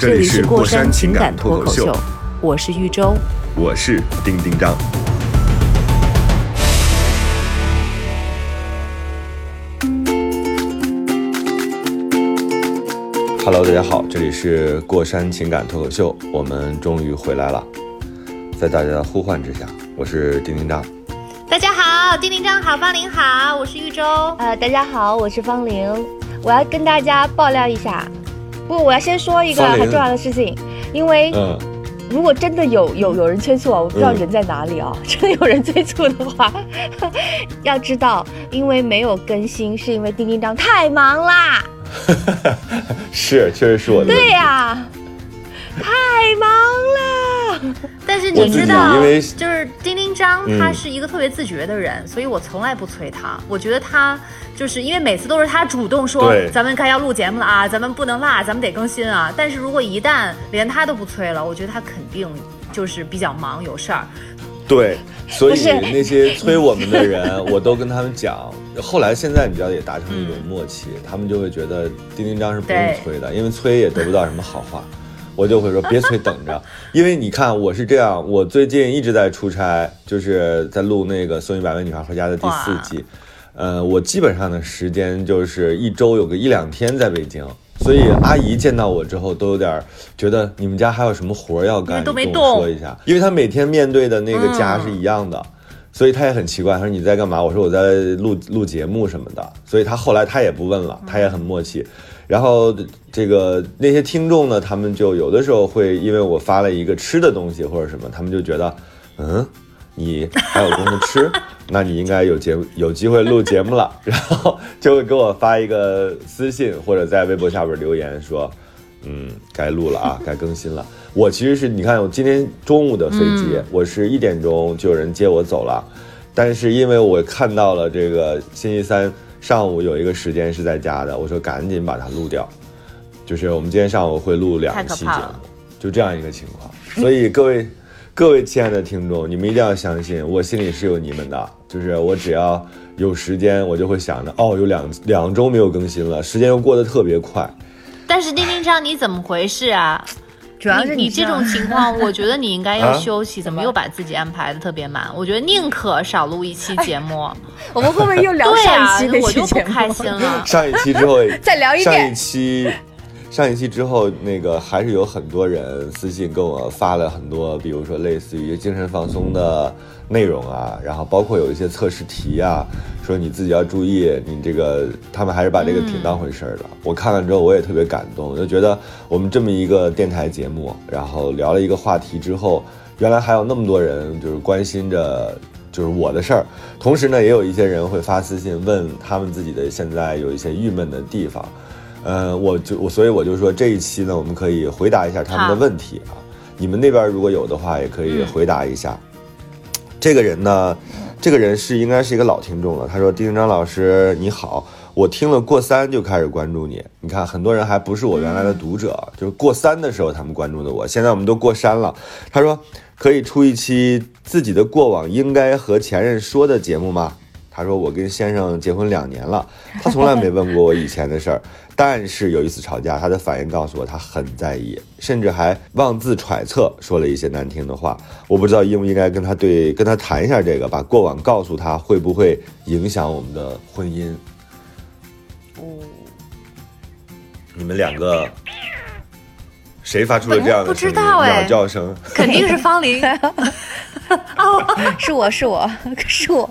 这里是过山情感脱口秀，我是玉州。我是丁丁张。Hello，大家好，这里是过山情感脱口秀，我们终于回来了。在大家的呼唤之下，我是丁丁张。大家好，丁丁张好，方玲好，我是玉州。呃，大家好，我是方玲，我要跟大家爆料一下，不，我要先说一个很重要的事情，因为嗯，如果真的有有有人催促啊，我不知道嗯人在哪里啊，真的有人催促的话，要知道，因为没有更新，是因为叮叮当太忙啦，是，确实是我的。对呀、太忙了，但是你知道，因为就是丁丁张，嗯他是一个特别自觉的人，所以我从来不催他。我觉得他就是因为每次都是他主动说，咱们该要录节目了啊，咱们不能落，咱们得更新啊。但是如果一旦连他都不催了，我觉得他肯定就是比较忙有事儿。对，所以那些催我们的人，我都跟他们讲。后来现在你知道也达成一种默契，他们就会觉得丁丁张是不用催的，因为催也得不到什么好话。我就会说别催，等着。因为你看我是这样，我最近一直在出差，就是在录那个《送一百位女孩回家》的第四季。呃，我基本上的时间就是一周有个一两天在北京，所以阿姨见到我之后都有点儿觉得你们家还有什么活儿要干，都没你跟我动说一下，因为她每天面对的那个家是一样的。所以她也很奇怪，她说你在干嘛？我说我在录录节目什么的。所以她后来她也不问了，她也很默契。然后这个那些听众呢，他们就有的时候会因为我发了一个吃的东西或者什么，他们就觉得，嗯，你还有功夫吃，那你应该有节目有机会录节目了，然后就会给我发一个私信或者在微博下边留言说，嗯，该录了啊，该更新了。我其实是你看，我今天中午的飞机，我是一点钟就有人接我走了，但是因为我看到了这个星期三上午有一个时间是在家的，我说赶紧把它录掉。就是我们今天上午会录两期节目，就这样一个情况。所以各位各位亲爱的听众，你们一定要相信，我心里是有你们的。就是我只要有时间，我就会想着，哦，有两两周没有更新了，时间又过得特别快。但是丁丁张，你怎么回事啊？主要是你这种情况，我觉得你应该要啊休息，怎么又把自己安排的特别满？我觉得宁可少录一期节目。我们会不会又聊上一期那，我就不期节目？开心了。上一期之后 再聊一上一期，上一期之后，那个还是有很多人私信跟我发了很多，比如说类似于精神放松的内容啊，然后包括有一些测试题啊，说你自己要注意，你这个他们还是把这个挺当回事儿的。我看了之后，我也特别感动，我就觉得我们这么一个电台节目，然后聊了一个话题之后，原来还有那么多人就是关心着。就是我的事儿，同时呢，也有一些人会发私信问他们自己的现在有一些郁闷的地方，呃，我就我所以我就说这一期呢，我们可以回答一下他们的问题啊，你们那边如果有的话，也可以回答一下。这个人呢，这个人是应该是一个老听众了，他说：“丁丁张老师你好，我听了过三就开始关注你，你看很多人还不是我原来的读者，就是过三的时候他们关注的我，现在我们都过山了。”他说。可以出一期自己的过往应该和前任说的节目吗？他说我跟先生结婚两年了，他从来没问过我以前的事儿，但是有一次吵架，他的反应告诉我他很在意，甚至还妄自揣测说了一些难听的话。我不知道应不应该跟他对跟他谈一下这个，把过往告诉他，会不会影响我们的婚姻？你们两个谁发出了这样的不知声音？道哎鸟叫声。肯定是方玲。是我是我 是我，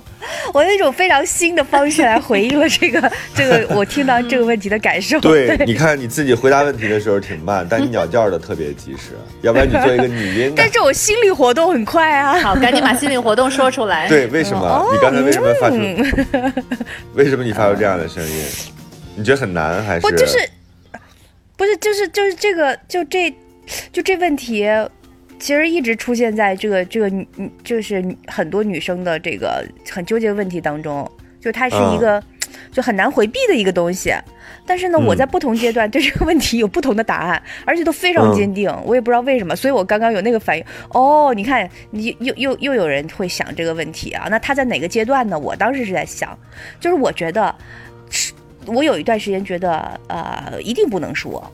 我用一种非常新的方式来回应了这个 这个我听到这个问题的感受。对，你看你自己回答问题的时候挺慢，但你鸟叫的特别及时，要不然你做一个拟音但。是我心理活动很快啊。好，赶紧把心理活动说出来。对，为什么？哦你刚才为什么发出？嗯为什么你发出这样的声音？你觉得很难还是？我就是不是就是就是这个就这就这问题，其实一直出现在这个这个女，就是很多女生的这个很纠结的问题当中，就它是一个。就很难回避的一个东西，但是呢，我在不同阶段对这个问题有不同的答案，而且都非常坚定。我也不知道为什么，所以我刚刚有那个反应。哦，你看，你又又又有人会想这个问题啊？那他在哪个阶段呢？我当时是在想，就是我觉得，是，我有一段时间觉得，呃，一定不能说，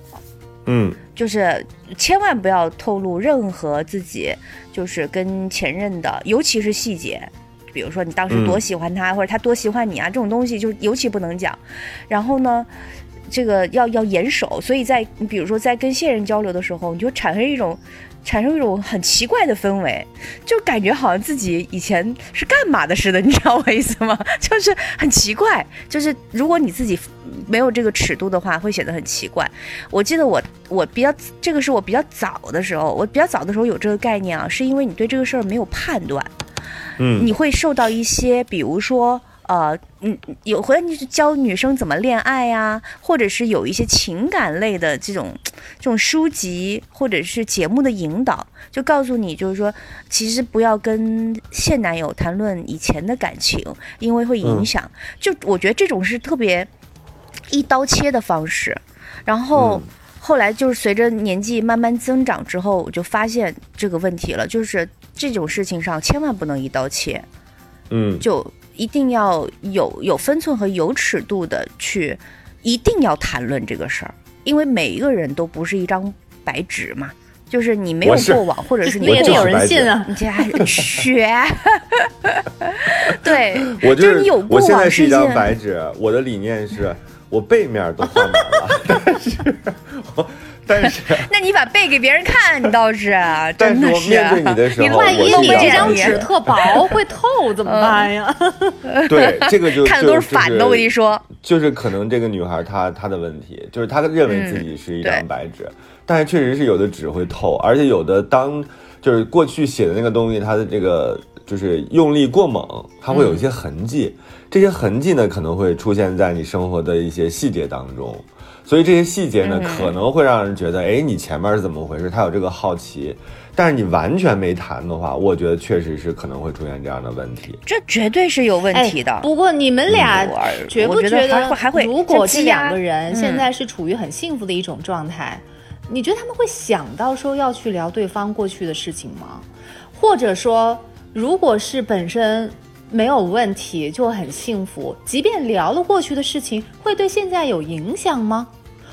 嗯，就是千万不要透露任何自己就是跟前任的，尤其是细节。比如说你当时多喜欢他，或者他多喜欢你啊，这种东西就尤其不能讲。然后呢，这个要要严守。所以在你比如说在跟现任交流的时候，你就产生一种产生一种很奇怪的氛围，就感觉好像自己以前是干嘛的似的，你知道我意思吗？就是很奇怪。就是如果你自己没有这个尺度的话，会显得很奇怪。我记得我我比较这个是我比较早的时候，我比较早的时候有这个概念啊，是因为你对这个事儿没有判断。嗯，你会受到一些，比如说，呃，嗯，有回来你是教女生怎么恋爱呀，或者是有一些情感类的这种这种书籍或者是节目的引导，就告诉你，就是说，其实不要跟现男友谈论以前的感情，因为会影响。就我觉得这种是特别一刀切的方式。然后后来就是随着年纪慢慢增长之后，我就发现这个问题了，就是。这种事情上千万不能一刀切，嗯，就一定要有有分寸和有尺度的去，一定要谈论这个事儿，因为每一个人都不是一张白纸嘛，就是你没有过往，或者是你也得有人信啊，你这还学，对，我就是你有过往，我现在是一张白纸，我的理念是我背面都画满了，但是我。但是，那你把背给别人看，你倒是 真的是。面对你的时候，万一你这张纸特薄 会透怎么办呀？对，这个就看的都是反的。我跟你说，就是可能这个女孩她她的问题，就是她认为自己是一张白纸，但是确实是有的纸会透，而且有的当就是过去写的那个东西，它的这个就是用力过猛，它会有一些痕迹，这些痕迹呢可能会出现在你生活的一些细节当中。所以这些细节呢，可能会让人觉得，哎，你前面是怎么回事？他有这个好奇，但是你完全没谈的话，我觉得确实是可能会出现这样的问题。这绝对是有问题的。不过你们俩觉不觉得，还会如果这两个人现在是处于很幸福的一种状态，你觉得他们会想到说要去聊对方过去的事情吗？或者说，如果是本身？没有问题，就很幸福。即便聊了过去的事情，会对现在有影响吗？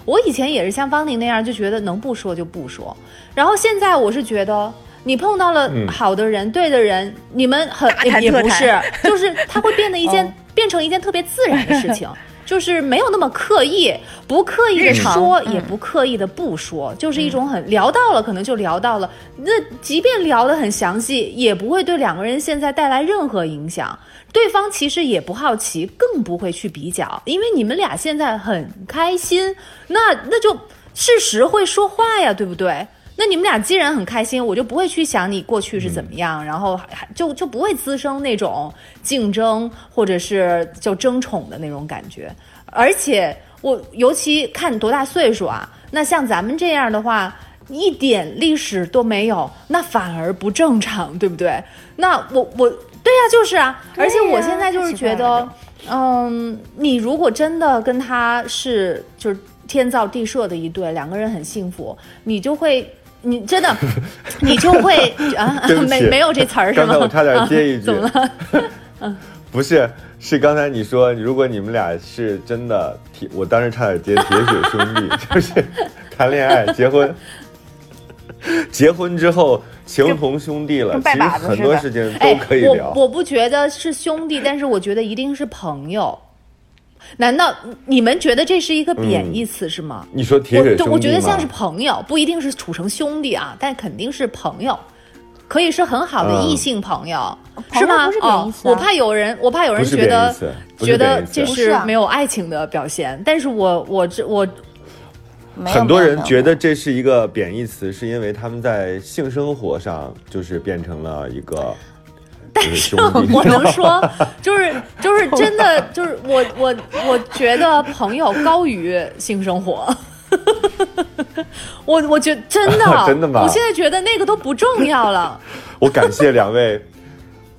我以前也是像方宁那样，就觉得能不说就不说。然后现在我是觉得，你碰到了好的人、对的人，你们很也不是，就是他会变得一件 变成一件特别自然的事情。就是没有那么刻意，不刻意的说，也不刻意的不说，就是一种很聊到了，可能就聊到了。那即便聊得很详细，也不会对两个人现在带来任何影响。对方其实也不好奇，更不会去比较，因为你们俩现在很开心，那那就事实会说话呀，对不对？那你们俩既然很开心，我就不会去想你过去是怎么样，然后还就就不会滋生那种竞争或者是就争宠的那种感觉。而且我尤其看你多大岁数啊，那像咱们这样的话，一点历史都没有，那反而不正常，对不对？那我我对呀，就是啊。而且我现在就是觉得，嗯，你如果真的跟他是就是天造地设的一对，两个人很幸福，你就会。你真的，你就会啊？没没有这词儿是吗？刚才我差点接一 句，怎么了？嗯，不是，是刚才你说，如果你们俩是真的铁，我当时差点接铁血兄弟，就是谈恋爱、结婚，结婚之后情同兄弟了。其实很多事情都可以聊。我我不觉得是兄弟，但是我觉得一定是朋友。难道你们觉得这是一个贬义词是吗？你说铁血兄弟我觉得像是朋友，不一定是处成兄弟啊，但肯定是朋友，可以是很好的异性朋友，是吗？哦，我怕有人，我怕有人觉得觉得这是没有爱情的表现，但是我我这我，很多人觉得这是一个贬义词，是因为他们在性生活上就是变成了一个。但是我能说，就是就是 真的，就是我我我觉得朋友高于性生活。我我觉得真的真的吗我现在觉得那个都不重要了。我感谢两位，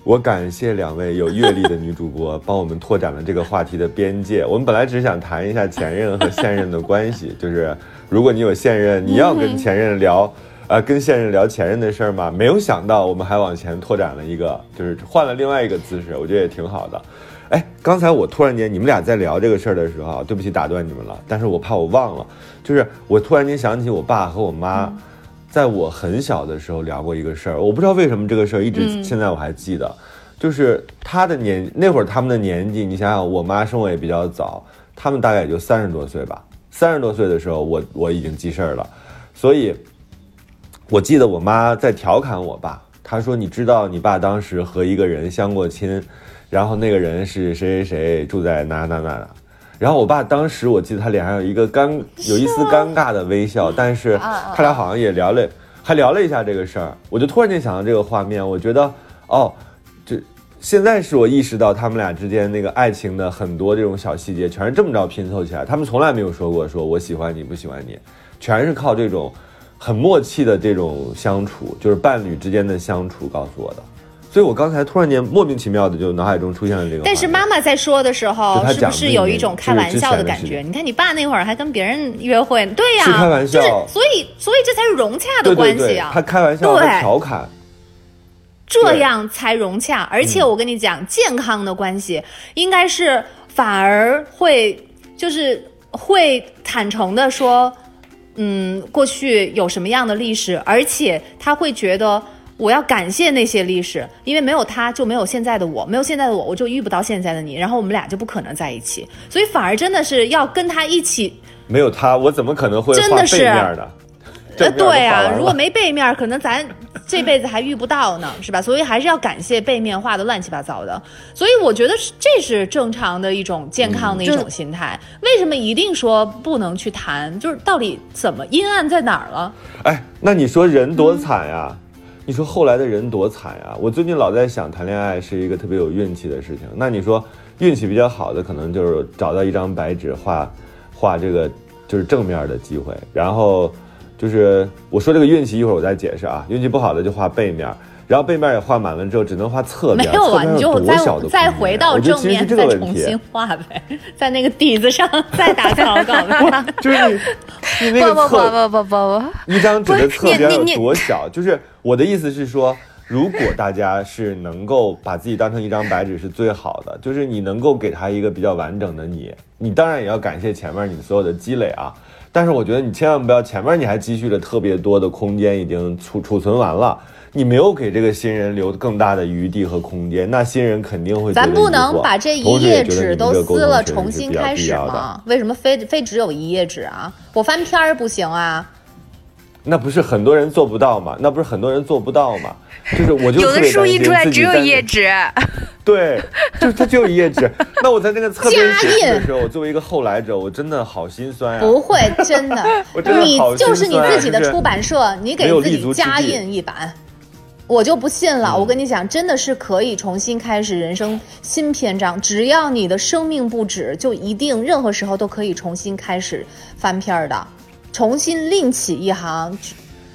我感谢两位有阅历的女主播，帮我们拓展了这个话题的边界。我们本来只是想谈一下前任和现任的关系，就是如果你有现任，你要跟前任聊，呃，跟现任聊前任的事儿嘛？没有想到我们还往前拓展了一个，就是换了另外一个姿势，我觉得也挺好的。哎，刚才我突然间你们俩在聊这个事儿的时候啊，对不起打断你们了，但是我怕我忘了，就是我突然间想起我爸和我妈，在我很小的时候聊过一个事儿，我不知道为什么这个事儿一直现在我还记得，就是他的年那会儿他们的年纪，你想想，我妈生我也比较早，他们大概也就三十多岁吧，三十多岁的时候我我已经记事儿了，所以我记得我妈在调侃我爸，她说：“你知道你爸当时和一个人相过亲，然后那个人是谁谁谁住在哪哪哪哪。”然后我爸当时我记得他脸上有一个尴有一丝尴尬的微笑，但是他俩好像也聊了，还聊了一下这个事儿。我就突然间想到这个画面，我觉得哦，这现在是我意识到他们俩之间那个爱情的很多这种小细节，全是这么着拼凑起来。他们从来没有说过说我喜欢你不喜欢你，全是靠这种很默契的这种相处，就是伴侣之间的相处告诉我的。所以我刚才突然间莫名其妙的就脑海中出现了这个。但是妈妈在说的时候，是不是有一种开玩笑的感觉？你看你爸那会儿还跟别人约会，对呀、是开玩笑就是所以所以这才是融洽的对对对，关系啊。他开玩笑，调侃，这样才融洽。而嗯且我跟你讲，健康的关系应该是反而会就是会坦诚的说，嗯，过去有什么样的历史，而且他会觉得。我要感谢那些历史，因为没有他就没有现在的我，没有现在的我，我就遇不到现在的你，然后我们俩就不可能在一起。所以反而真的是要跟他一起没有他，我怎么可能会画背真的是面呢？正呃，对啊，如果没背面，可能咱这辈子还遇不到呢，是吧？所以还是要感谢背面画的乱七八糟的。所以我觉得是这是正常的一种健康的一种心态。为什么一定说不能去谈？就是到底怎么阴暗在哪儿了？哎，那你说人多惨呀？你说后来的人多惨呀？我最近老在想，谈恋爱是一个特别有运气的事情。那你说运气比较好的，可能就是找到一张白纸画画这个就是正面的机会，然后就是我说这个运气，一会儿我再解释啊。运气不好的就画背面。然后背面也画满了之后，只能画侧面。没有啊，你就再多小的再回到我觉得其实是正面，这个问题再重新画呗，在那个底子上再打草稿呗。就是你你那不不个侧不不不不一张纸的侧边有多小？就是我的意思是说，如果大家是能够把自己当成一张白纸，是最好的。就是你能够给他一个比较完整的你，你当然也要感谢前面你所有的积累啊。但是我觉得你千万不要前面你还积蓄了特别多的空间，已经储储存完了。你没有给这个新人留更大的余地和空间，那新人肯定会觉得咱不能把这一页纸都撕了，重新开始吗？为什么非非只有一页纸啊？我翻篇儿不行啊？那不是很多人做不到吗？那不是很多人做不到吗？就是我就有的书印出来只有一页纸，对，就它只有一页纸。那我在那个侧边加写字的时候，我作为一个后来者，我真的好心酸呀、不会，真的 我真，的你好就是你心酸啊就是自己的出版社，你给自己加印一版，我就不信了。嗯我跟你讲，真的是可以重新开始人生新篇章，只要你的生命不止，就一定任何时候都可以重新开始翻篇儿的，重新另起一行。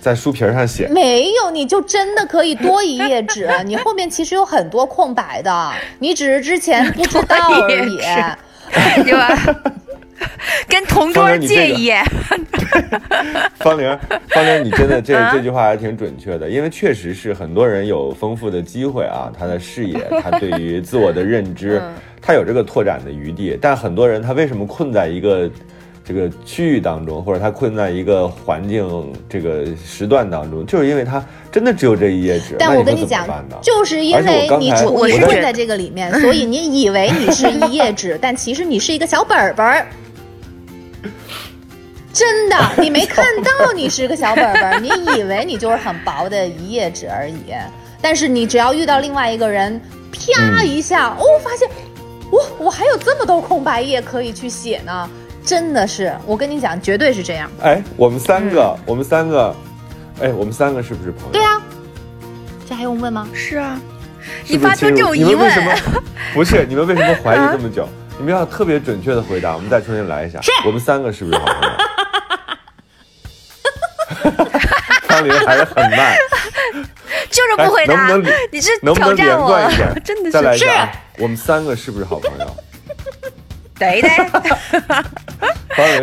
在书皮儿上写。没有，你就真的可以多一页纸，你后面其实有很多空白的，你只是之前不知道而已。对吧？跟同桌借一页，方玲，方玲，你真的这啊这句话还挺准确的，因为确实是很多人有丰富的机会啊，他的视野，他对于自我的认知，嗯他有这个拓展的余地。但很多人他为什么困在一个这个区域当中，或者他困在一个环境这个时段当中，就是因为他真的只有这一页纸。但我跟你讲就是因为你处你困在这个里面，所以你以为你是一页纸，但其实你是一个小本本儿。真的，你没看到你是个小本本儿，你以为你就是很薄的一页纸而已。但是你只要遇到另外一个人，啪一下，哦，发现，哇，我还有这么多空白页可以去写呢。真的是，我跟你讲，绝对是这样。哎，我们三个，我们三个，哎，我们三个是不是朋友？对啊，这还用问吗？是啊，是是你发出这种疑问为什，么？不是，你们为什么怀疑这么久？你们要特别准确的回答。我们再重新来一下。我们三个是不是好朋友？方玲还是很慢，就是不回答，哎能不能你是能不能连挑战我贯一点？真的再来是一下啊，我们三个是不是好朋友？对的，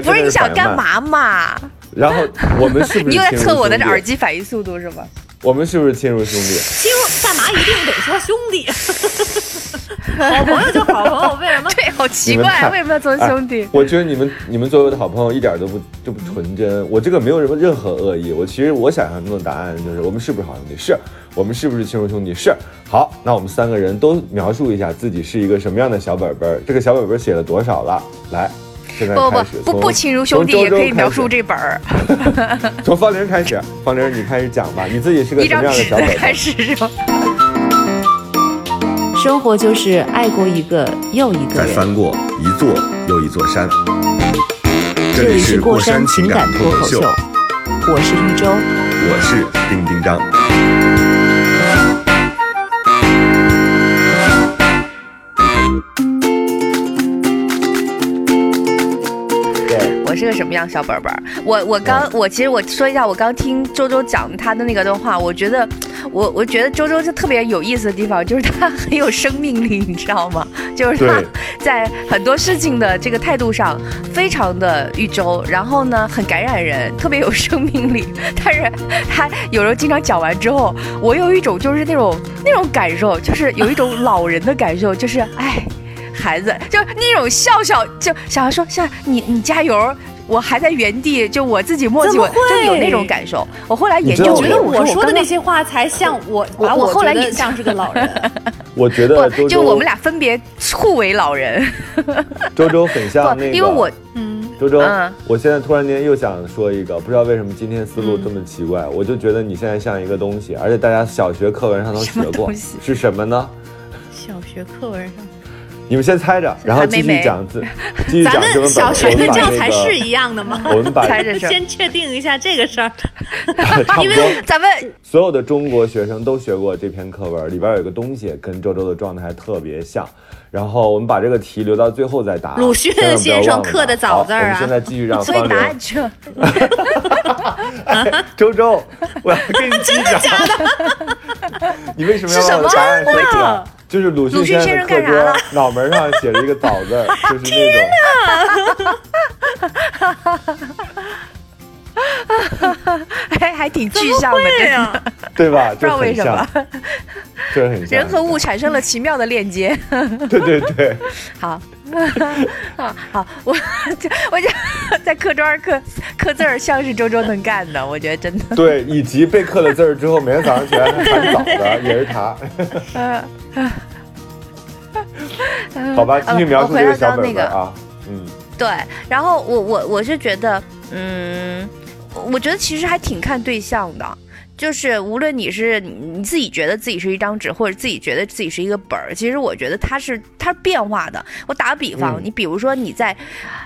不是你想干嘛？嘛嘛？然后我们是不是你又在测我的兄弟耳机反应速度是吧？我们是不是亲如兄弟？亲如干嘛一定得说兄弟？好朋友就好朋友，为什么？对，好奇怪，为什么要做兄弟哎？我觉得你们你们作为我的好朋友一点都不就不纯真，我这个没有什么任何恶意。我其实我想象中的答案就是我们是不是好兄弟？是我们是不是亲如兄弟？是。好，那我们三个人都描述一下自己是一个什么样的小本本儿，这个小本本儿写了多少了？来，现在不不开始从不不亲如兄弟从也可以描述这本儿，从方玲开始，方玲你开始讲吧，你自己是个什么样的小本本儿？开始是吧？生活就是爱过一个又一个人。过一座又一座山。这里是过山情感脱口秀，我是玉州。我是丁丁张。是个什么样小本本儿？我我刚我其实我说一下，我刚听周周讲他的那个的话，我觉得我我觉得周周就特别有意思的地方，就是他很有生命力，你知道吗？就是他在很多事情的这个态度上非常的玉州，然后呢很感染人，特别有生命力。但是他有时候经常讲完之后，我有一种就是那种那种感受，就是有一种 老人的感受，就是哎。孩子，就那种笑笑，就想要说，像你你加油，我还在原地，就我自己磨叽，我怎么会就有那种感受。我后来研你知道究，我觉得我我说的那些话才像我，我把我后来也像是个老人。我觉得就我们俩分别互为老人。周周很像，那个，因为我嗯，周周，嗯我现在突然间又想说一个，不知道为什么今天思路这么奇怪，我就觉得你现在像一个东西，而且大家小学课文上都学过是什么呢？小学课文上，你们先猜着，然后继续讲自，继续讲咱这本本，们小学的教材是，一样的吗？我们把猜着是先确定一下这个事儿。差不多。咱们所有的中国学生都学过这篇课文，里边有一个东西跟周周的状态特别像。然后我们把这个题留到最后再答。鲁迅先生刻的早字儿啊好我们现在继续让所以方玲答案这 周周，我要跟你继续讲。你为什么要是什么把我的答案说出来真的？就是鲁迅先生的课先生干啥了桌 脑门上写了一个枣字，就是那种。还还挺具象的，真的 对吧？不知道为什么像，就很像。人和物产生了奇妙的链接。对对对，好，啊好，我就我就在课桌上刻刻字儿，像是周周能干的，我觉得真的。对，以及被刻了字儿之后，每天早上起来还喊早的也是他。好吧，继续描述这个小本本啊。嗯，对，然后我我我是觉得，嗯，我觉得其实还挺看对象的。就是无论你是你自己觉得自己是一张纸，或者自己觉得自己是一个本儿，其实我觉得它是它是变化的。我打个比方，嗯你比如说你在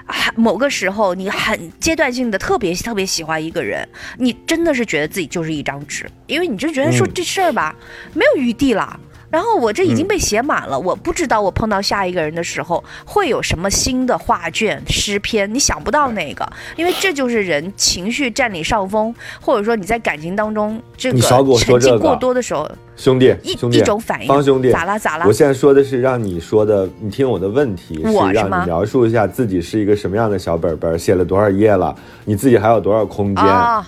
啊某个时候，你很阶段性的特别特别喜欢一个人，你真的是觉得自己就是一张纸，因为你就觉得说嗯这事儿吧、没有余地了。然后我这已经嗯被写满了，我不知道我碰到下一个人的时候会有什么新的画卷、诗篇，你想不到那个，因为这就是人情绪占领上风，或者说你在感情当中这个沉浸过多的时候，兄弟，一一种反应。方兄弟，咋啦咋啦我？现在说的是让你说的，你听我的问题是让你描述一下自己是一个什么样的小本本，写了多少页了，你自己还有多少空间？啊、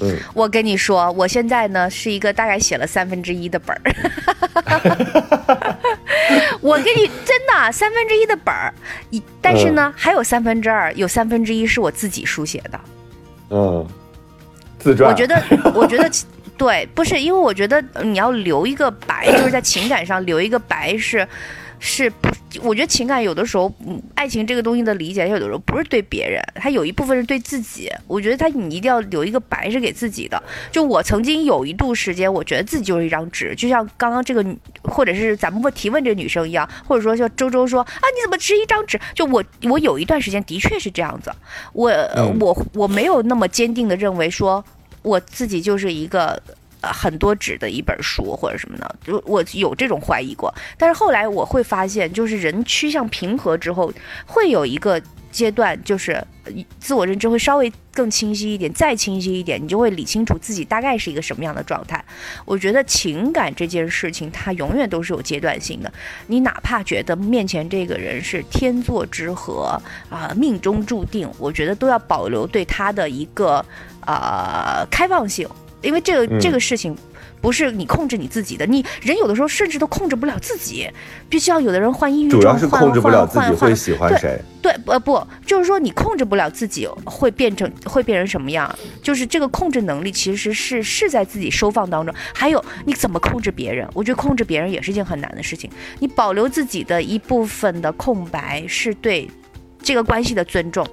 嗯，我跟你说，我现在呢是一个大概写了三分之一的本儿。我跟你真的三分之一的本儿，一但是呢、还有三分之二，有三分之一是我自己书写的。嗯，自传。我觉得，我觉得。对，不是因为我觉得呃你要留一个白，就是在情感上留一个白是，是不？我觉得情感有的时候，嗯，爱情这个东西的理解，它有的时候不是对别人，它有一部分是对自己。我觉得它你一定要留一个白是给自己的。就我曾经有一度时间，我觉得自己就是一张纸，就像刚刚这个女，或者是咱们会提问这个女生一样，或者说像周周说啊，你怎么只是一张纸？就我我有一段时间的确是这样子，我、我我没有那么坚定的认为说。我自己就是一个呃很多纸的一本书或者什么的，就我有这种怀疑过。但是后来我会发现，就是人趋向平和之后，会有一个阶段就是自我认知会稍微更清晰一点，再清晰一点，你就会理清楚自己大概是一个什么样的状态。我觉得情感这件事情，它永远都是有阶段性的。你哪怕觉得面前这个人是天作之合啊、命中注定，我觉得都要保留对他的一个呃开放性，因为这个、嗯这个事情。不是你控制你自己的，你人有的时候甚至都控制不了自己，必须要有的人患抑郁症，主要是控制不了自己会喜欢谁。对，呃不，就是说你控制不了自己会变成会变成什么样，就是这个控制能力其实是是在自己收放当中。还有你怎么控制别人？我觉得控制别人也是一件很难的事情。你保留自己的一部分的空白，是对这个关系的尊重。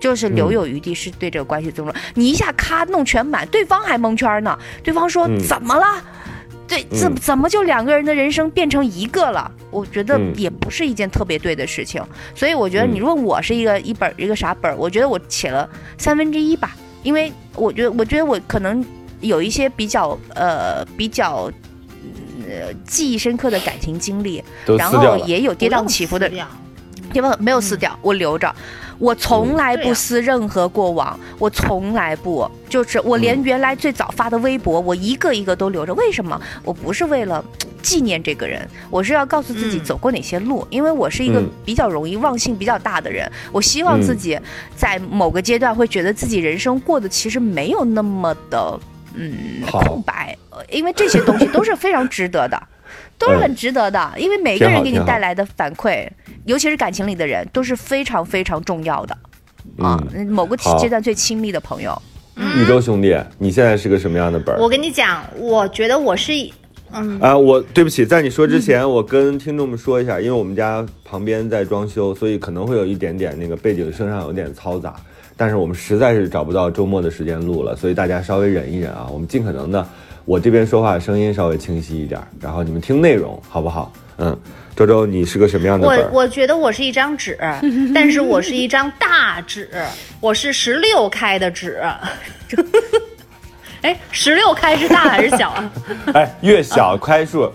就是留嗯有余地，是对这个关系的尊重。你一下咔弄全满，对方还蒙圈呢。对方说、嗯怎么了？对，怎嗯怎么就两个人的人生变成一个了？我觉得嗯也不是一件特别对的事情。所以我觉得嗯你问我是一个一本儿一个啥本儿，我觉得我写了三分之一吧，因为我觉得我觉得我可能有一些比较呃比较呃记忆深刻的感情经历，然后。也有跌宕起伏的不用撕掉对吧？没有撕掉，我留着。我从来不撕任何过往，我从来不，就是我连嗯原来最早发的微博，我一个一个都留着。为什么？我不是为了纪念这个人，我是要告诉自己嗯走过哪些路，因为我是一个嗯比较容易忘性比较大的人。我希望自嗯己在某个阶段会觉得自己人生过得其实没有那么的嗯空白，呃因为这些东西都是非常值得的。都是很值得的，因为每个人给你带来的反馈，尤其是感情里的人，都是非常非常重要的啊。嗯，某个阶段最亲密的朋友，宇宙兄弟，你现在是个什么样的本儿？我跟你讲，我觉得我是，嗯，啊，我对不起，在你说之前，我跟听众们说一下，因为我们家旁边在装修，所以可能会有一点点那个背景声上有点嘈杂，但是我们实在是找不到周末的时间录了，所以大家稍微忍一忍啊，我们尽可能的，我这边说话声音稍微清晰一点，然后你们听内容好不好？嗯，周周，你是个什么样的？我我觉得我是一张纸，但是我是一张大纸，我是十六开的纸。哎，十六开是大还是小啊？哎，越小开数，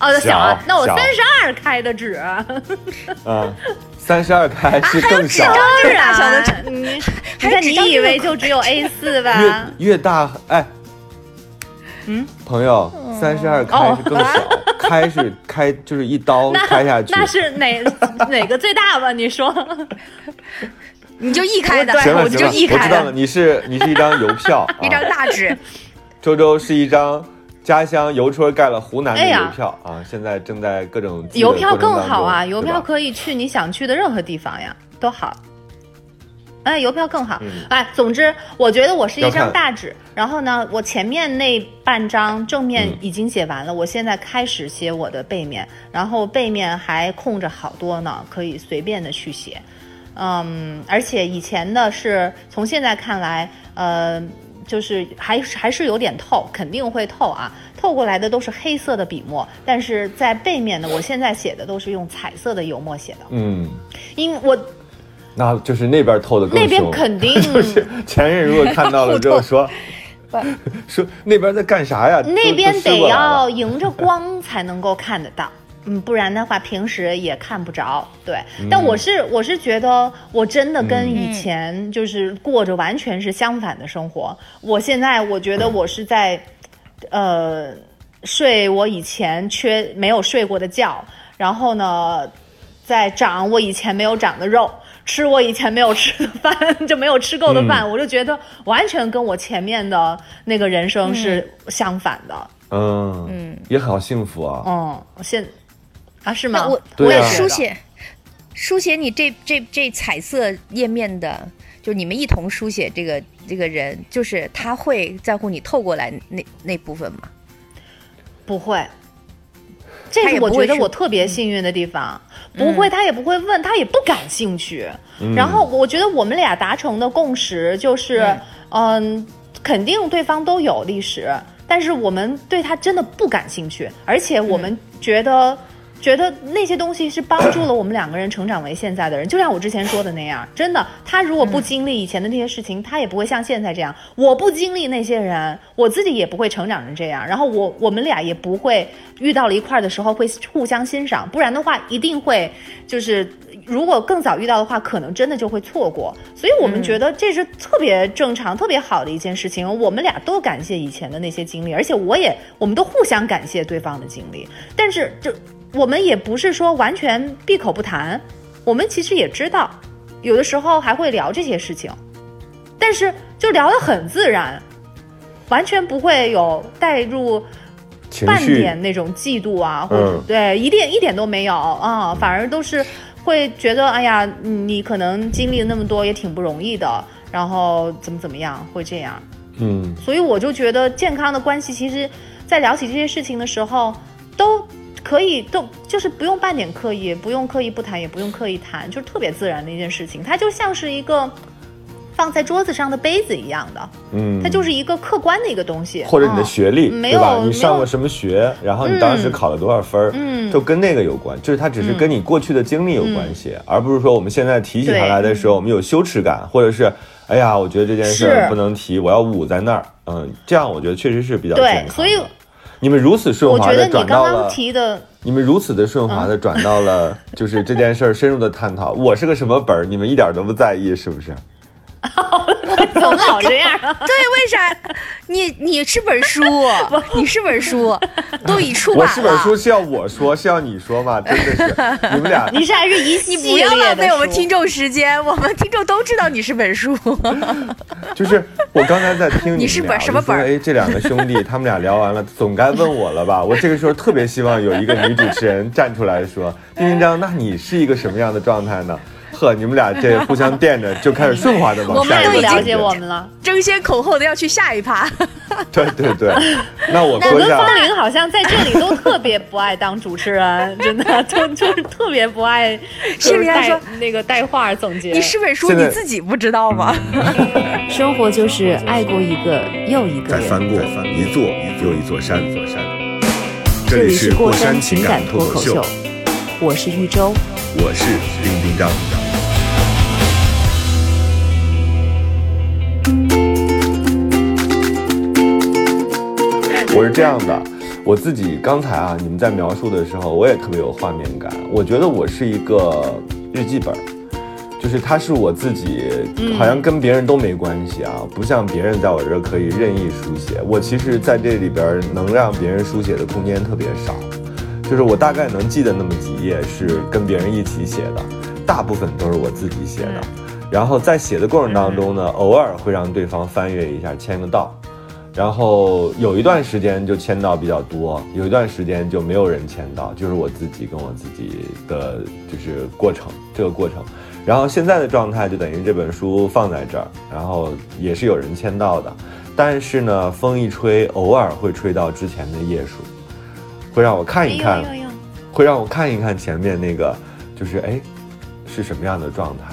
哦，小啊那我三十二开的纸。嗯，三十二开是更小，当大小的然，你看你以为就只有 A 四吧？越越大，哎，嗯，朋友，三十二开哦是更小，开是开就是一刀开下去，那是哪哪个最大吧？你说？你就一开的，对我就行了行了，一开我知道了，你是你是一张邮票，一张啊、大纸。周周是一张家乡邮戳盖了湖南的邮票啊，现在正在各种邮票更好啊，邮票可以去你想去的任何地方呀，都好。哎，邮票更好。嗯哎，总之，我觉得我是一张大纸，然后呢，我前面那半张正面嗯已经写完了，我现在开始写我的背面，然后背面还空着好多呢，可以随便的去写。嗯，而且以前的是从现在看来，呃，就是还是还是有点透，肯定会透啊。透过来的都是黑色的笔墨，但是在背面呢，我现在写的都是用彩色的油墨写的，嗯，因为我那就是那边透的更那边肯定 就是前任如果看到了之后 说 说那边在干啥呀？那边得要迎着光才能够看得到。嗯，不然的话平时也看不着。对，但我是我是觉得我真的跟以前就是过着完全是相反的生活。我现在我觉得我是在，呃，睡我以前缺没有睡过的觉，然后呢，在长我以前没有长的肉。吃我以前没有吃的饭，就没有吃够的饭，我就觉得完全跟我前面的那个人生是相反的。嗯嗯，也好幸福啊。嗯，现啊是吗？那我我也书写书写你这这这彩色页面的，就你们一同书写这个这个人，就是他会在乎你透过来那那部分吗？不会。这是我觉得我特别幸运的地方，不会，他也不会问，他也不感兴趣。然后我觉得我们俩达成的共识就是，嗯，肯定对方都有历史，但是我们对他真的不感兴趣，而且我们觉得。觉得那些东西是帮助了我们两个人成长为现在的人，就像我之前说的那样，真的，他如果不经历以前的那些事情，他也不会像现在这样。我不经历那些人，我自己也不会成长成这样。然后我我们俩也不会遇到了一块儿的时候会互相欣赏，不然的话一定会就是如果更早遇到的话，可能真的就会错过。所以我们觉得这是特别正常、特别好的一件事情。我们俩都感谢以前的那些经历，而且我也，我们都互相感谢对方的经历。但是这我们也不是说完全闭口不谈，我们其实也知道，有的时候还会聊这些事情，但是就聊得很自然，完全不会有带入。半点那种嫉妒啊，或者对一点一点都没有啊，反而都是会觉得，哎呀，你可能经历了那么多也挺不容易的，然后怎么怎么样会这样，嗯，所以我就觉得健康的关系，其实，在聊起这些事情的时候，都可以都就是不用半点刻意，不用刻意不谈，也不用刻意谈，就是特别自然的一件事情，它就像是一个。放在桌子上的杯子一样的，嗯，它就是一个客观的一个东西，或者你的学历，对吧？你上过什么学，然后你当时考了多少分儿，嗯，就跟那个有关，就是它只是跟你过去的经历有关系，而不是说我们现在提起它来的时候，我们有羞耻感，或者是，哎呀，我觉得这件事不能提，我要捂在那儿，嗯，这样我觉得确实是比较对，所以你们如此顺滑的转到了，提的，你们如此的顺滑的转到了，就是这件事儿深入的探讨，我是个什么本儿，你们一点都不在意，是不是？怎么老这样？对，为啥？你你是本书，你是本书，都已出版了。我是本书是要我说，是要你说吗？真的是你们俩，你是还是一系列？你不要浪费我们听众时间，我们听众都知道你是本书。就是我刚才在听你是本什么本？哎，这两个兄弟他们俩聊完了，总该问我了吧？我这个时候特别希望有一个女主持人站出来说：“丁丁章，那你是一个什么样的状态呢？”呵，你们俩这互相垫着，就开始顺滑的往下一个了解我们了，争先恐后的要去下一趴。对对对，那我我跟方玲好像在这里都特别不爱当主持人，真的就就是特别不爱。是别说那个带话总结，你是本书你自己不知道吗？生活就是爱过一个又一个人，再翻过一座又一座山。这里是过山情感脱口秀，我是玉州，我是丁丁张。我是这样的，我自己刚才啊，你们在描述的时候，我也特别有画面感。我觉得我是一个日记本，就是它是我自己，好像跟别人都没关系啊，不像别人在我这儿可以任意书写。我其实在这里边能让别人书写的空间特别少，就是我大概能记得那么几页是跟别人一起写的，大部分都是我自己写的。然后在写的过程当中呢，偶尔会让对方翻阅一下，签个到。然后有一段时间就签到比较多，有一段时间就没有人签到，就是我自己跟我自己的就是过程这个过程。然后现在的状态就等于这本书放在这儿，然后也是有人签到的，但是呢，风一吹，偶尔会吹到之前的页数，会让我看一看，会让我看一看前面那个，就是哎，是什么样的状态。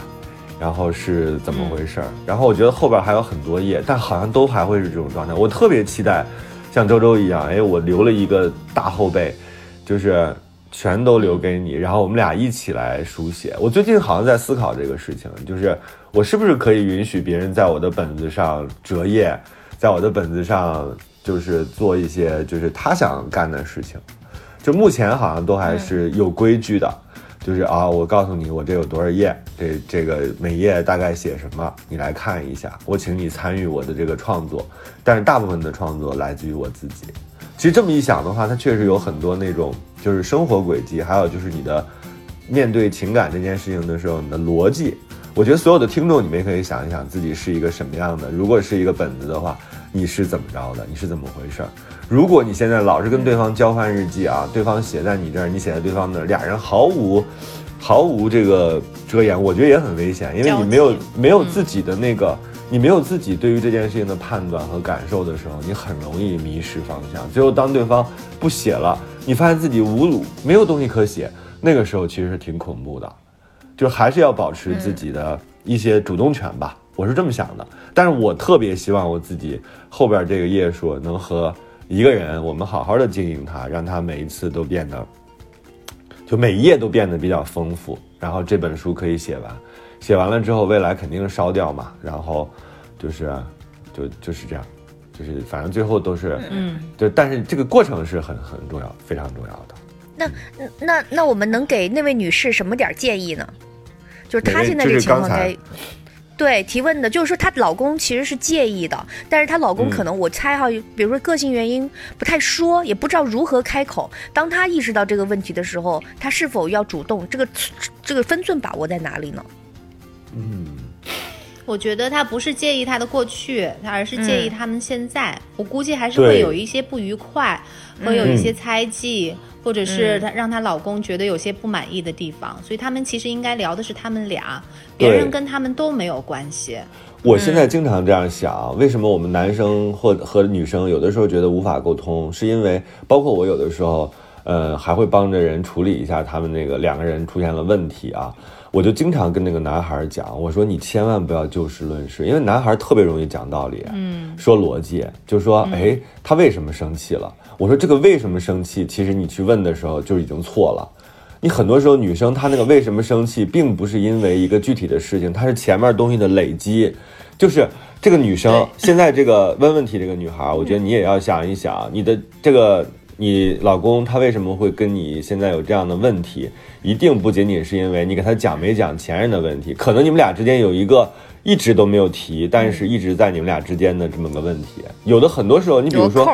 然后是怎么回事儿？然后我觉得后边还有很多页，但好像都还会是这种状态。我特别期待，像周周一样，哎，我留了一个大后背，就是全都留给你，然后我们俩一起来书写。我最近好像在思考这个事情，就是我是不是可以允许别人在我的本子上折页，在我的本子上就是做一些就是他想干的事情。就目前好像都还是有规矩的。就是啊，我告诉你，我这有多少页，这这个每页大概写什么，你来看一下。我请你参与我的这个创作，但是大部分的创作来自于我自己。其实这么一想的话，它确实有很多那种就是生活轨迹，还有就是你的面对情感这件事情的时候，你的逻辑。我觉得所有的听众，你们也可以想一想自己是一个什么样的。如果是一个本子的话，你是怎么着的？你是怎么回事？如果你现在老是跟对方交换日记啊，对方写在你这儿，你写在对方那儿，俩人毫无毫无这个遮掩，我觉得也很危险，因为你没有没有自己的那个，你没有自己对于这件事情的判断和感受的时候，你很容易迷失方向。最后当对方不写了，你发现自己无鲁，没有东西可写，那个时候其实是挺恐怖的，就还是要保持自己的一些主动权吧，我是这么想的。但是我特别希望我自己后边这个页数能和。一个人，我们好好的经营它，让它每一次都变得，就每一页都变得比较丰富，然后这本书可以写完，写完了之后，未来肯定是烧掉嘛，然后就是，就就是这样，就是反正最后都是，嗯，就但是这个过程是很很重要，非常重要的。那那那我们能给那位女士什么点建议呢？就是她现在这个情况该。对提问的，就是说她老公其实是介意的，但是她老公嗯可能我猜哈，比如说个性原因不太说，也不知道如何开口。当她意识到这个问题的时候，她是否要主动？这个这个分寸把握在哪里呢？嗯，我觉得她不是介意她的过去，她而是介意他们现在。我估计还是会有一些不愉快，会有一些猜忌，或者是她让她老公觉得有些不满意的地方。所以他们其实应该聊的是他们俩，别人跟他们都没有关系。我现在经常这样想，为什么我们男生或和女生有的时候觉得无法沟通，是因为包括我有的时候，呃，还会帮着人处理一下他们那个两个人出现了问题啊。我就经常跟那个男孩讲，我说你千万不要就事论事，因为男孩特别容易讲道理，嗯，说逻辑，就说哎，他为什么生气了？我说这个为什么生气，其实你去问的时候就已经错了。你很多时候女生她那个为什么生气，并不是因为一个具体的事情，她是前面东西的累积。就是这个女生现在这个问问题这个女孩，我觉得你也要想一想，你的这个你老公他为什么会跟你现在有这样的问题，一定不仅仅是因为你给他讲没讲前任的问题，可能你们俩之间有一个一直都没有提，但是一直在你们俩之间的这么个问题。有的很多时候，你比如说。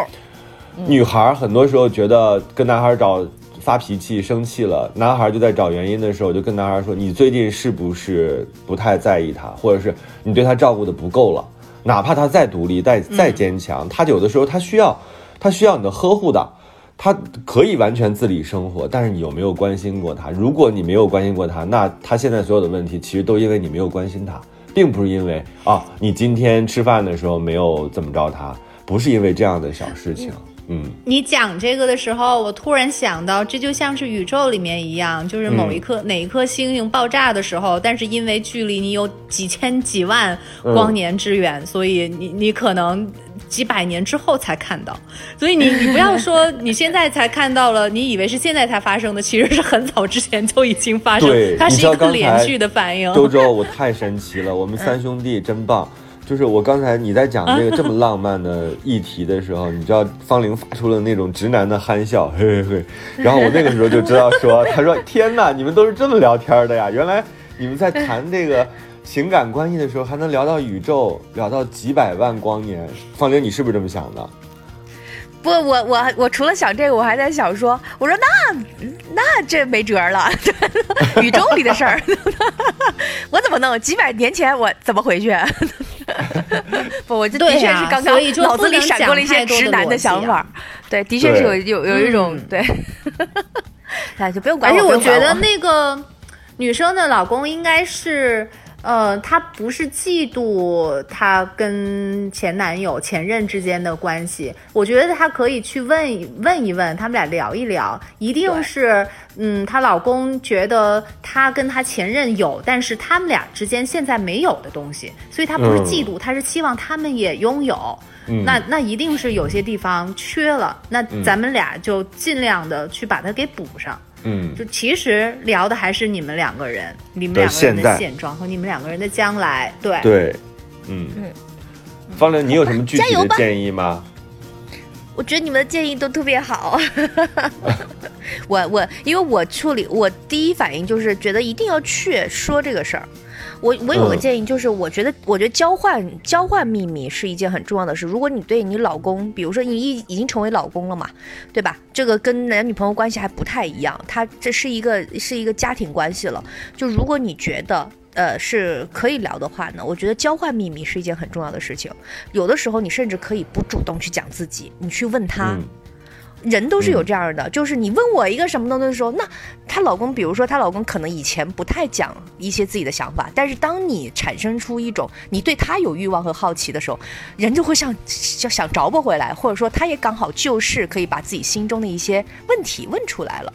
女孩儿很多时候觉得跟男孩儿找发脾气、生气了，男孩儿就在找原因的时候，就跟男孩儿说：“你最近是不是不太在意他，或者是你对他照顾的不够了？哪怕他再独立、再再坚强，他有的时候他需要他需要你的呵护的。”他可以完全自理生活，但是你有没有关心过他？如果你没有关心过他，那他现在所有的问题其实都因为你没有关心他，并不是因为啊你今天吃饭的时候没有怎么着他，不是因为这样的小事情。嗯，你讲这个的时候，我突然想到，这就像是宇宙里面一样，就是某一颗、哪一颗星星爆炸的时候，但是因为距离你有几千几万光年之远，所以你你可能几百年之后才看到。所以你 你不要说你现在才看到了，你以为是现在才发生的，其实是很早之前就已经发生对，它是一个连续的反应。周周，我太神奇了，我们三兄弟真棒。就是我刚才你在讲这个这么浪漫的议题的时候，你知道方玲发出了那种直男的憨笑，嘿嘿嘿。然后我那个时候就知道说，他说天哪，你们都是这么聊天的呀？原来你们在谈这个情感关系的时候，还能聊到宇宙，聊到几百万光年。方玲，你是不是这么想的？不，我我我除了想这个，我还在想说，我说那那这没辙了，宇宙里的事儿，我怎么弄？几百年前我怎么回去？不，我就的确是刚刚脑子里闪过了一些直男的想法，对，的确是有有有一种嗯。对，哎，就不用管而且我觉得那个女生的老公应该是，呃，她不是嫉妒她跟前男友、前任之间的关系，我觉得她可以去问一问一问，他们俩聊一聊，一定是，嗯，她老公觉得她跟她前任有，但是他们俩之间现在没有的东西，所以她不是嫉妒，他是希望他们也拥有。嗯。那那一定是有些地方缺了，那咱们俩就尽量的去把它给补上。嗯，就其实聊的还是你们两个人，你们两个人的现状和你们两个人的将来。对，对，嗯嗯方玲，你有什么具体的加油吧建议吗？我觉得你们的建议都特别好。我我因为我处理我第一反应就是觉得一定要去说这个事儿。我我有个嗯建议，就是我觉得我觉得交换交换秘密是一件很重要的事。如果你对你老公，比如说你已已经成为老公了嘛，对吧？这个跟男女朋友关系还不太一样，他这是一个是一个家庭关系了。就如果你觉得。呃，是可以聊的话呢，我觉得交换秘密是一件很重要的事情。有的时候你甚至可以不主动去讲自己，你去问他。嗯人都是有这样的，就是你问我一个什么东西的时候，那她老公，比如说她老公可能以前不太讲一些自己的想法，但是当你产生出一种你对他有欲望和好奇的时候，人就会想就想着不回来，或者说他也刚好就是可以把自己心中的一些问题问出来了，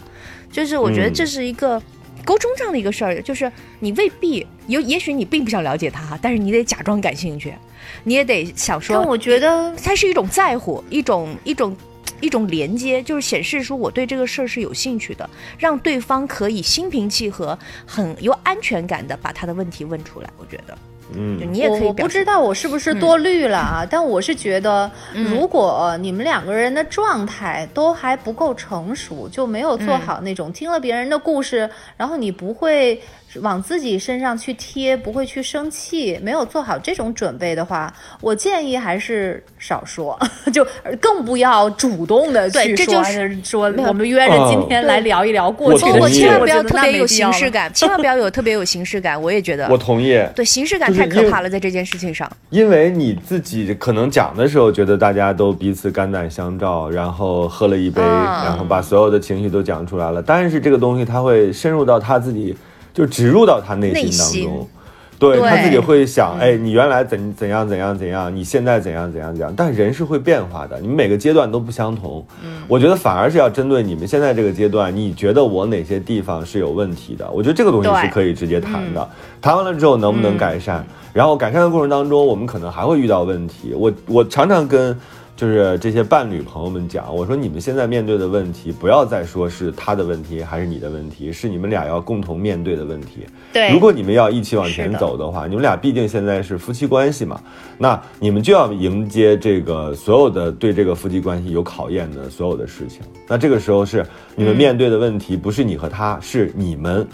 就是我觉得嗯这是一个。沟通上的一个事儿，就是你未必有，也许你并不想了解他，但是你得假装感兴趣，你也得想说，但我觉得它是一种在乎，一种一种一种连接，就是显示出我对这个事儿是有兴趣的，让对方可以心平气和、很有安全感的把他的问题问出来。我觉得，就嗯你也可以我我不知道我是不是多虑了啊，但我是觉得，如果你们两个人的状态都还不够成熟，就没有做好那种、听了别人的故事，然后你不会往自己身上去贴，不会去生气，没有做好这种准备的话，我建议还是少说，就更不要主动的去这就是说我们约着今天来聊一聊过去。千万不要特别有形式感，千万不要有特别有形式感。我也觉得，我同意。对形式感太可怕了，在这件事情上。因为你自己可能讲的时候觉得大家都彼此肝胆相照，然后喝了一杯，嗯然后把所有的情绪都讲出来了。但是这个东西它会深入到他自己，就植入到他内心当中。对对他自己会想，哎，你原来怎怎样怎样怎样，你现在怎样怎样怎样，但人是会变化的，你们每个阶段都不相同。嗯，我觉得反而是要针对你们现在这个阶段，你觉得我哪些地方是有问题的？我觉得这个东西是可以直接谈的。谈完了之后能不能改善？然后改善的过程当中，我们可能还会遇到问题。我我常常跟就是这些伴侣朋友们讲，我说你们现在面对的问题，不要再说是他的问题还是你的问题，是你们俩要共同面对的问题。对，如果你们要一起往前走的话，你们俩毕竟现在是夫妻关系嘛，那你们就要迎接这个所有的对这个夫妻关系有考验的所有的事情。那这个时候是你们面对的问题，不是你和他，是你们。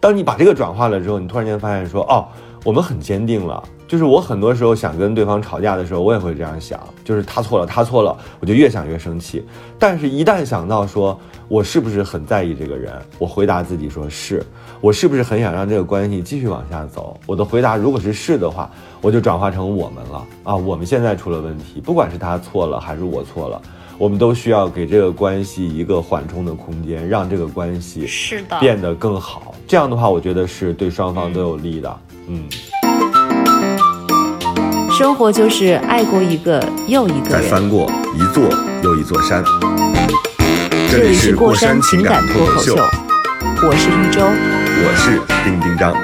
当你把这个转化了之后，你突然间发现说，哦，我们很坚定了。就是我很多时候想跟对方吵架的时候，我也会这样想，就是他错了，他错了，我就越想越生气。但是，一旦想到说我是不是很在意这个人，我回答自己说是，我是不是很想让这个关系继续往下走？我的回答如果是是的话，我就转化成我们了啊，我们现在出了问题，不管是他错了还是我错了，我们都需要给这个关系一个缓冲的空间，让这个关系是的，变得更好。这样的话，我觉得是对双方都有利的。嗯，生活就是爱过一个又一个人。再翻过一座又一座山。这里是过山情感脱口秀，我是玉州。我是丁丁张。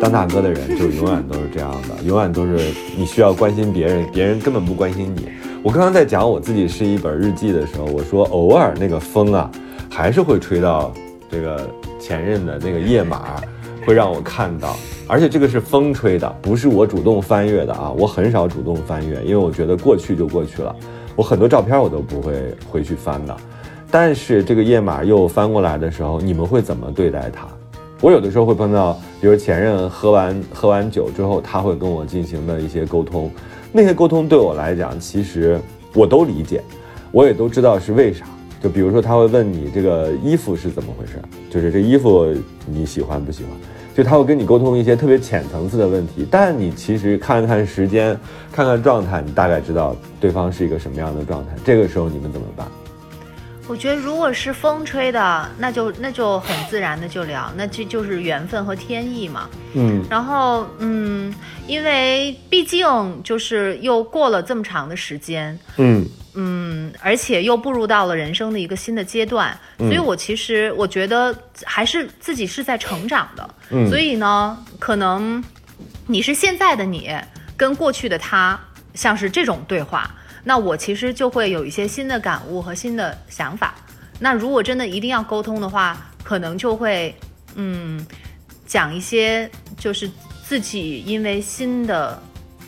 当大哥的人就永远都是这样的，永远都是你需要关心别人，别人根本不关心你。我刚刚在讲我自己是一本日记的时候，我说偶尔那个风啊，还是会吹到这个前任的那个页码，会让我看到，而且这个是风吹的，不是我主动翻阅的啊。我很少主动翻阅，因为我觉得过去就过去了，我很多照片我都不会回去翻的。但是这个页码又翻过来的时候，你们会怎么对待它？我有的时候会碰到，比如前任喝完喝完酒之后，他会跟我进行的一些沟通，那些沟通对我来讲，其实我都理解，我也都知道是为啥。就比如说他会问你这个衣服是怎么回事，就是这衣服你喜欢不喜欢？就他会跟你沟通一些特别浅层次的问题，但你其实看看时间，看看状态，你大概知道对方是一个什么样的状态。这个时候你们怎么办？我觉得如果是风吹的，那就那就很自然的就聊，那这就是缘分和天意嘛。嗯。然后，嗯，因为毕竟就是又过了这么长的时间，嗯。嗯，而且又步入到了人生的一个新的阶段，所以我其实我觉得还是自己是在成长的，嗯。所以呢，可能你是现在的你跟过去的他像是这种对话，那我其实就会有一些新的感悟和新的想法。那如果真的一定要沟通的话，可能就会嗯讲一些就是自己因为新的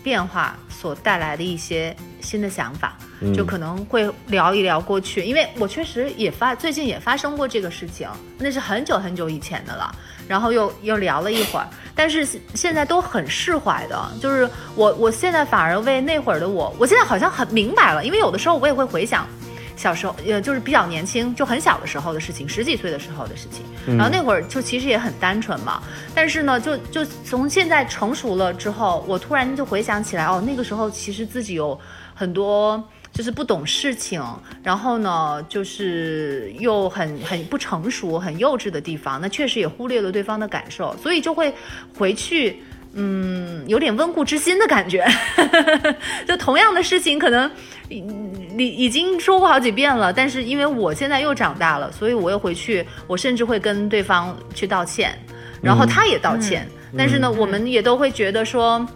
变化所带来的一些新的想法。就可能会聊一聊过去，因为我确实也发最近也发生过这个事情，那是很久很久以前的了。然后又又聊了一会儿，但是现在都很释怀的，就是我我现在反而为那会儿的我，我现在好像很明白了，因为有的时候我也会回想。小时候，呃，就是比较年轻，就很小的时候的事情，十几岁的时候的事情。然后那会儿就其实也很单纯嘛，但是呢，就就从现在成熟了之后，我突然就回想起来，哦，那个时候其实自己有很多就是不懂事情，然后呢，就是又很很不成熟、很幼稚的地方，那确实也忽略了对方的感受，所以就会回去。嗯，有点温故知新的感觉，就同样的事情，可能你已经说过好几遍了，但是因为我现在又长大了，所以我又回去，我甚至会跟对方去道歉，然后他也道歉，但是呢，我们也都会觉得说，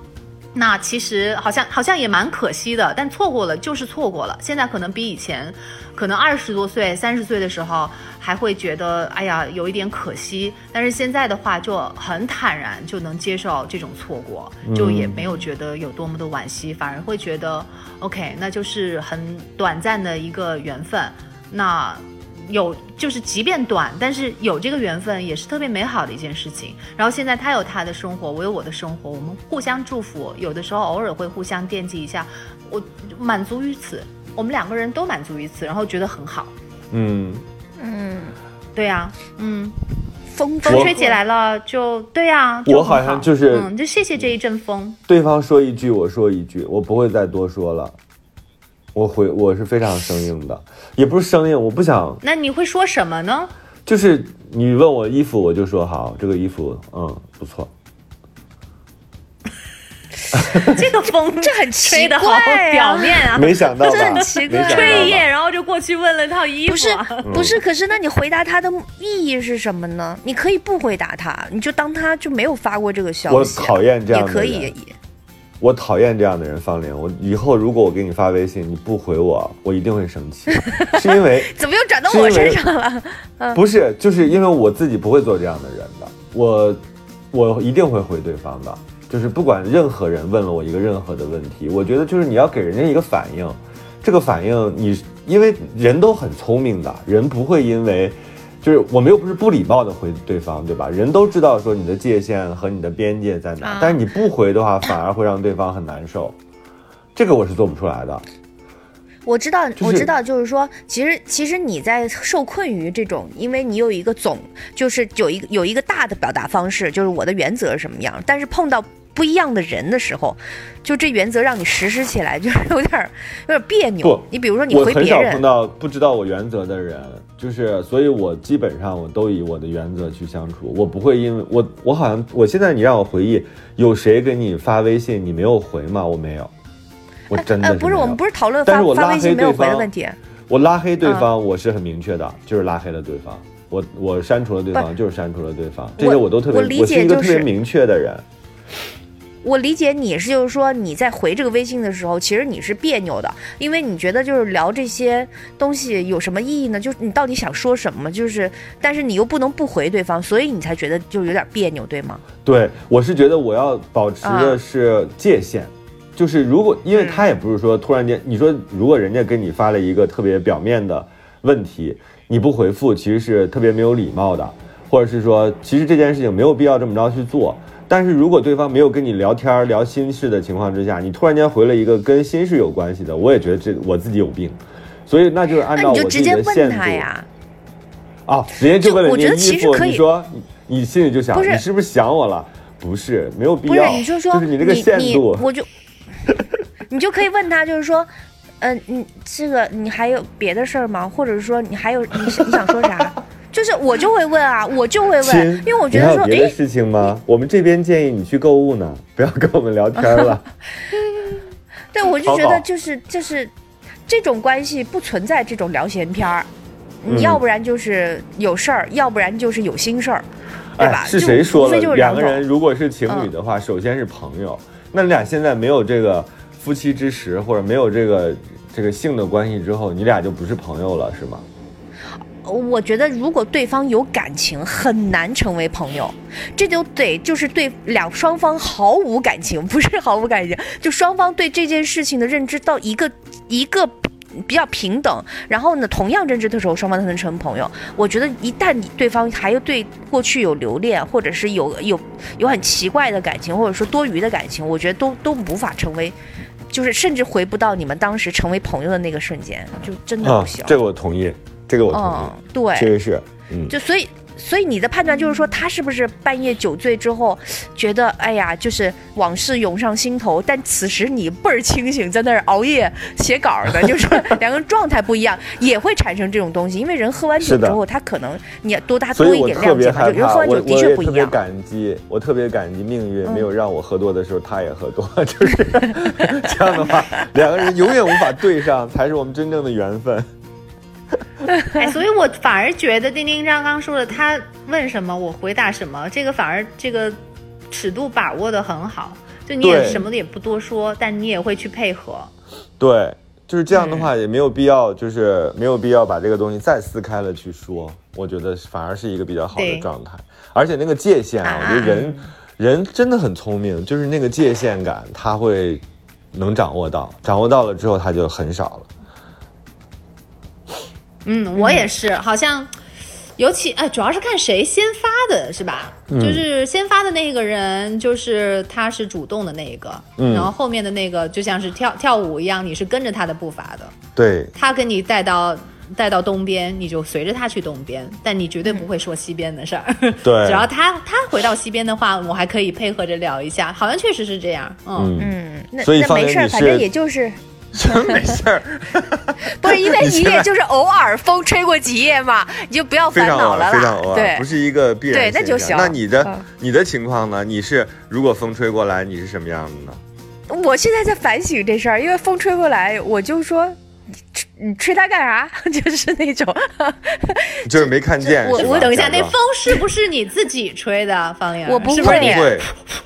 那其实好像好像也蛮可惜的，但错过了就是错过了。现在可能比以前，可能二十多岁、三十岁的时候还会觉得，哎呀，有一点可惜。但是现在的话就很坦然，就能接受这种错过，就也没有觉得有多么的惋惜，反而会觉得，OK，那就是很短暂的一个缘分。那。有就是即便短，但是有这个缘分也是特别美好的一件事情。然后现在他有他的生活，我有我的生活，我们互相祝福，有的时候偶尔会互相惦记一下，我满足于此，我们两个人都满足于此，然后觉得很好。嗯嗯，对呀，嗯，风风吹起来了，就对呀，我好像就是嗯，就谢谢这一阵风。对方说一句，我说一句，我不会再多说了。我回我是非常生硬的，也不是生硬，我不想。那你会说什么呢？就是你问我衣服，我就说好，这个衣服嗯不错。这个风 这很吹的好表面啊，没想到这很奇怪，吹一夜，然后就过去问了套衣服。不是不是，可是那你回答他的意义是什么呢？你可以不回答他，你就当他就没有发过这个消息。我讨厌这样的人。也可以。我讨厌这样的人，方玲。我以后如果我给你发微信，你不回我，我一定会生气。是因为 怎么又转到我身上了？不是，就是因为我自己不会做这样的人的。我，我一定会回对方的。就是不管任何人问了我一个任何的问题，我觉得就是你要给人家一个反应。这个反应，你因为人都很聪明的，人不会因为。就是我们又不是不礼貌的回对方，对吧？人都知道说你的界限和你的边界在哪，但是你不回的话，反而会让对方很难受。这个我是做不出来的。我知道，我知道，就是说，其实其实你在受困于这种，因为你有一个总，就是有一个有一个大的表达方式，就是我的原则是什么样，但是碰到。不一样的人的时候，就这原则让你实施起来，就是有点有点别扭。不，你比如说你回别人，我很少碰到不知道我原则的人，就是所以，我基本上我都以我的原则去相处。我不会因为我我好像我现在你让我回忆，有谁给你发微信你没有回吗？我没有，我真的不是我们不是讨论发发微信没有回的问题。我拉黑对方，我是很明确的，就是拉黑了对方。我我删除了对方，就是删除了对方。这些我都特别，我是一个特别明确的人。我理解你是，就是说你在回这个微信的时候，其实你是别扭的，因为你觉得就是聊这些东西有什么意义呢？就是你到底想说什么？就是，但是你又不能不回对方，所以你才觉得就有点别扭，对吗？对，我是觉得我要保持的是界限，就是如果因为他也不是说突然间，你说如果人家给你发了一个特别表面的问题，你不回复，其实是特别没有礼貌的，或者是说其实这件事情没有必要这么着去做。但是如果对方没有跟你聊天聊心事的情况之下，你突然间回了一个跟心事有关系的，我也觉得这我自己有病，所以那就是按照我自己的限度。啊，直接就问了你衣服，你说你心里就想，你是不是想我了？不是，没有必要。不是你就说，就是你这个限度，我就，你就可以问他，就是说，嗯，你这个你还有别的事儿吗？或者是说你还有你你想说啥？就是我就会问啊，我就会问，因为我觉得说，别的事情吗？我们这边建议你去购物呢，不要跟我们聊天了。对，我就觉得就是就是这种关系不存在这种聊闲篇儿，你要不然就是有事儿，要不然就是有心事儿，对吧？是谁说的？两个人如果是情侣的话，首先是朋友。那你俩现在没有这个夫妻之实，或者没有这个这个性的关系之后，你俩就不是朋友了，是吗？我觉得，如果对方有感情，很难成为朋友。这就得就是对两双方毫无感情，不是毫无感情，就双方对这件事情的认知到一个一个比较平等，然后呢，同样认知的时候，双方才能成为朋友。我觉得，一旦你对方还有对过去有留恋，或者是有有有很奇怪的感情，或者说多余的感情，我觉得都都无法成为，就是甚至回不到你们当时成为朋友的那个瞬间，就真的不行。这个我同意。这个我同意，对，确实是，嗯，就所以，所以你的判断就是说，他是不是半夜酒醉之后，觉得哎呀，就是往事涌上心头，但此时你倍儿清醒，在那儿熬夜写稿的，就是两个人状态不一样，也会产生这种东西。因为人喝完酒之后，他可能你多大多一点谅解吧，就人喝完酒的确不一样。我特别感激，我特别感激命运没有让我喝多的时候，他也喝多，就是这样的话，两个人永远无法对上，才是我们真正的缘分。哎，所以我反而觉得丁丁刚刚说的，他问什么我回答什么，这个反而这个尺度把握的很好。就你也什么的也不多说，但你也会去配合。对，就是这样的话，也没有必要，就是没有必要把这个东西再撕开了去说。我觉得反而是一个比较好的状态，而且那个界限啊，我觉得啊人人真的很聪明，就是那个界限感，他会能掌握到，掌握到了之后，他就很少了。嗯，我也是，好像。尤其哎，主要是看谁先发的，是吧？嗯就是先发的那个人，就是他是主动的那一个，嗯然后后面的那个就像是跳跳舞一样，你是跟着他的步伐的，对，他跟你带到带到东边，你就随着他去东边，但你绝对不会说西边的事儿。对只要他他回到西边的话，我还可以配合着聊一下，好像确实是这样。嗯，嗯，嗯，那那没事儿，反正也就是真没事儿，不是因为你现在你也就是偶尔风吹过几夜嘛，你就不要烦恼了非常偶尔，对不，是一个必然对那就行那你的、嗯你的情况呢？你是如果风吹过来，你是什么样的呢？我现在在反省这事儿，因为风吹过来，我就说。你吹你吹它干啥？就是那种，就是没看见。我我等一下，那风是不是你自己吹的，方圆？我不他是不是不会，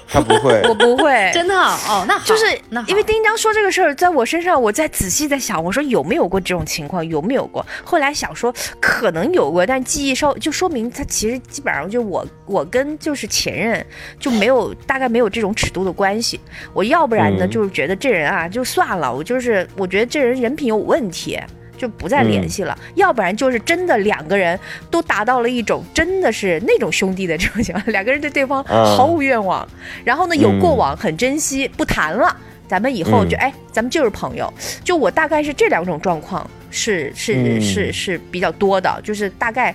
他不会。我不会。真的哦，那好就是那因为丁章说这个事儿，在我身上，我在仔细在想，我说有没有过这种情况，有没有过？后来想说可能有过，但记忆稍就说明他其实基本上就我我跟就是前任就没有大概没有这种尺度的关系。我要不然呢，嗯就是觉得这人啊就算了，我就是我觉得这人人品有问题。就不再联系了，要不然就是真的两个人都达到了一种真的是那种兄弟的这种情况，两个人对对方啊毫无愿望，然后呢有过嗯往很珍惜，不谈了，咱们以后就、嗯。哎，咱们就是朋友。就我大概是这两种状况是是、嗯。是是比较多的，就是大概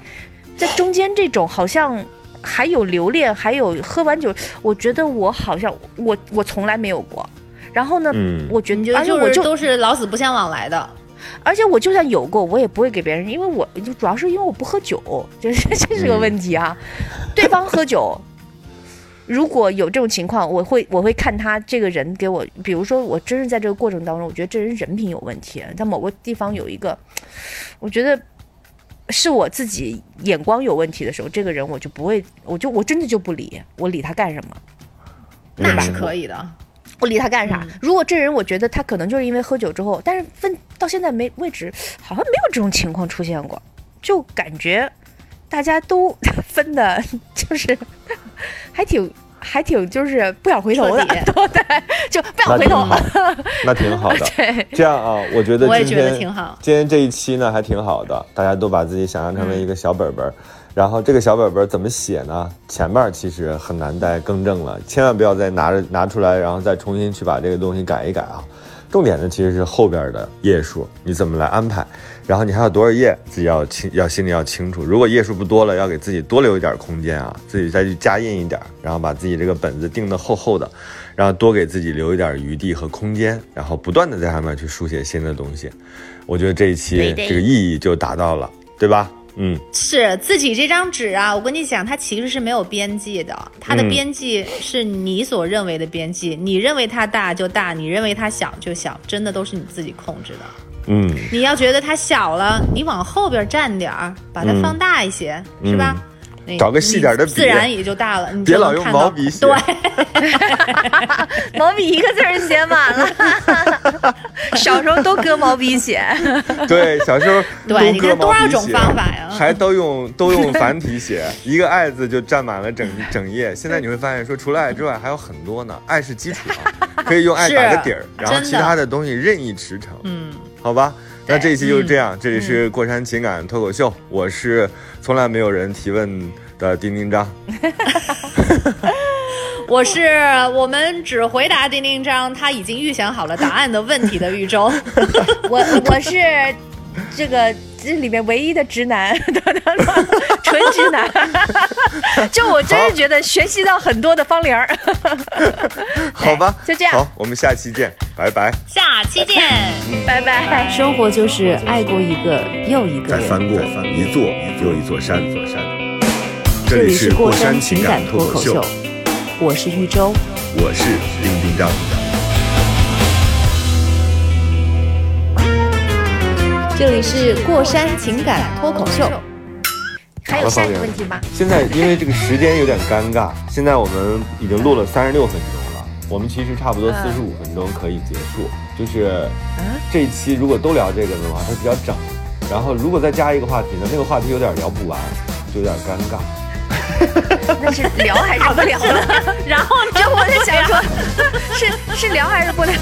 在中间这种好像还有留恋，还有喝完酒，我觉得我好像我我从来没有过。然后呢，嗯。我觉得，你就就而且我就，是都是老死不相往来的。而且我就算有过，我也不会给别人，因为我就主要是因为我不喝酒，这是这是个问题啊。对方喝酒，如果有这种情况，我会我会看他这个人给我，比如说我真是在这个过程当中，我觉得这人人品有问题，在某个地方有一个，我觉得是我自己眼光有问题的时候，这个人我就不会，我就我真的就不理，我理他干什么？那是可以的。我理他干啥？嗯。如果这人我觉得他可能就是因为喝酒之后，但是分到现在没为止，好像没有这种情况出现过，就感觉大家都分的，就是还挺还挺就是不想回头的对，就不想回头。那挺好。那挺好的。对，这样啊，我觉得我也觉得今天挺好。今天这一期呢还挺好的，大家都把自己想象成为一个小本本然后这个小本本怎么写呢？前面其实很难再更正了，千万不要再拿着拿出来，然后再重新去把这个东西改一改啊。重点呢其实是后边的页数，你怎么来安排，然后你还有多少页，自己要清要心里要清楚。如果页数不多了，要给自己多留一点空间啊，自己再去加印一点，然后把自己这个本子定的厚厚的，然后多给自己留一点余地和空间，然后不断的在上面去书写新的东西。我觉得这一期这个意义就达到了，对吧？嗯，是自己这张纸啊，我跟你讲，它其实是没有边际的，它的嗯边际是你所认为的边际，你认为它大就大，你认为它小就小，真的都是你自己控制的。嗯，你要觉得它小了，你往后边站点儿，把它嗯放大一些，是吧？那找个细点的笔自然也就大了。你别老用就能看到毛笔写对，毛笔一个字儿写满了，小时候都割毛笔写。对，小时候对都搁你看多毛笔写少种方法呀还都用都用繁体写，一个爱字就占满了整 整页。现在你会发现，说除了爱之外还有很多呢，爱是基础啊，可以用爱打个底儿，然后其他的东西任意驰骋。嗯，好吧，那这一期就是这样。这里嗯是过山情感脱口秀，我是从来没有人提问的丁丁张。我是我们只回答丁丁张他已经预想好了答案的问题的玉州。我我是这个这里面唯一的直男，纯直男。就我真是觉得学习到很多的方玲儿。好吧，就这样好，我们下期见，拜拜。下期见。拜拜。生活就是爱过一个又一个人。再翻过一座又一座山，一座山。这这里里是过山山情感脱口秀，，我是玉州，我是丁丁张。这里是过山情感脱口秀。还有问题吗？现在因为这个时间有点尴尬，现在我们已经录了三十六分钟了，我们其实差不多四十五分钟可以结束。就是，这一期如果都聊这个的话，它比较整。然后如果再加一个话题呢，那个话题有点聊不完，就有点尴尬。那是聊还是不聊呢？然后就我就想说 是是聊还是不聊？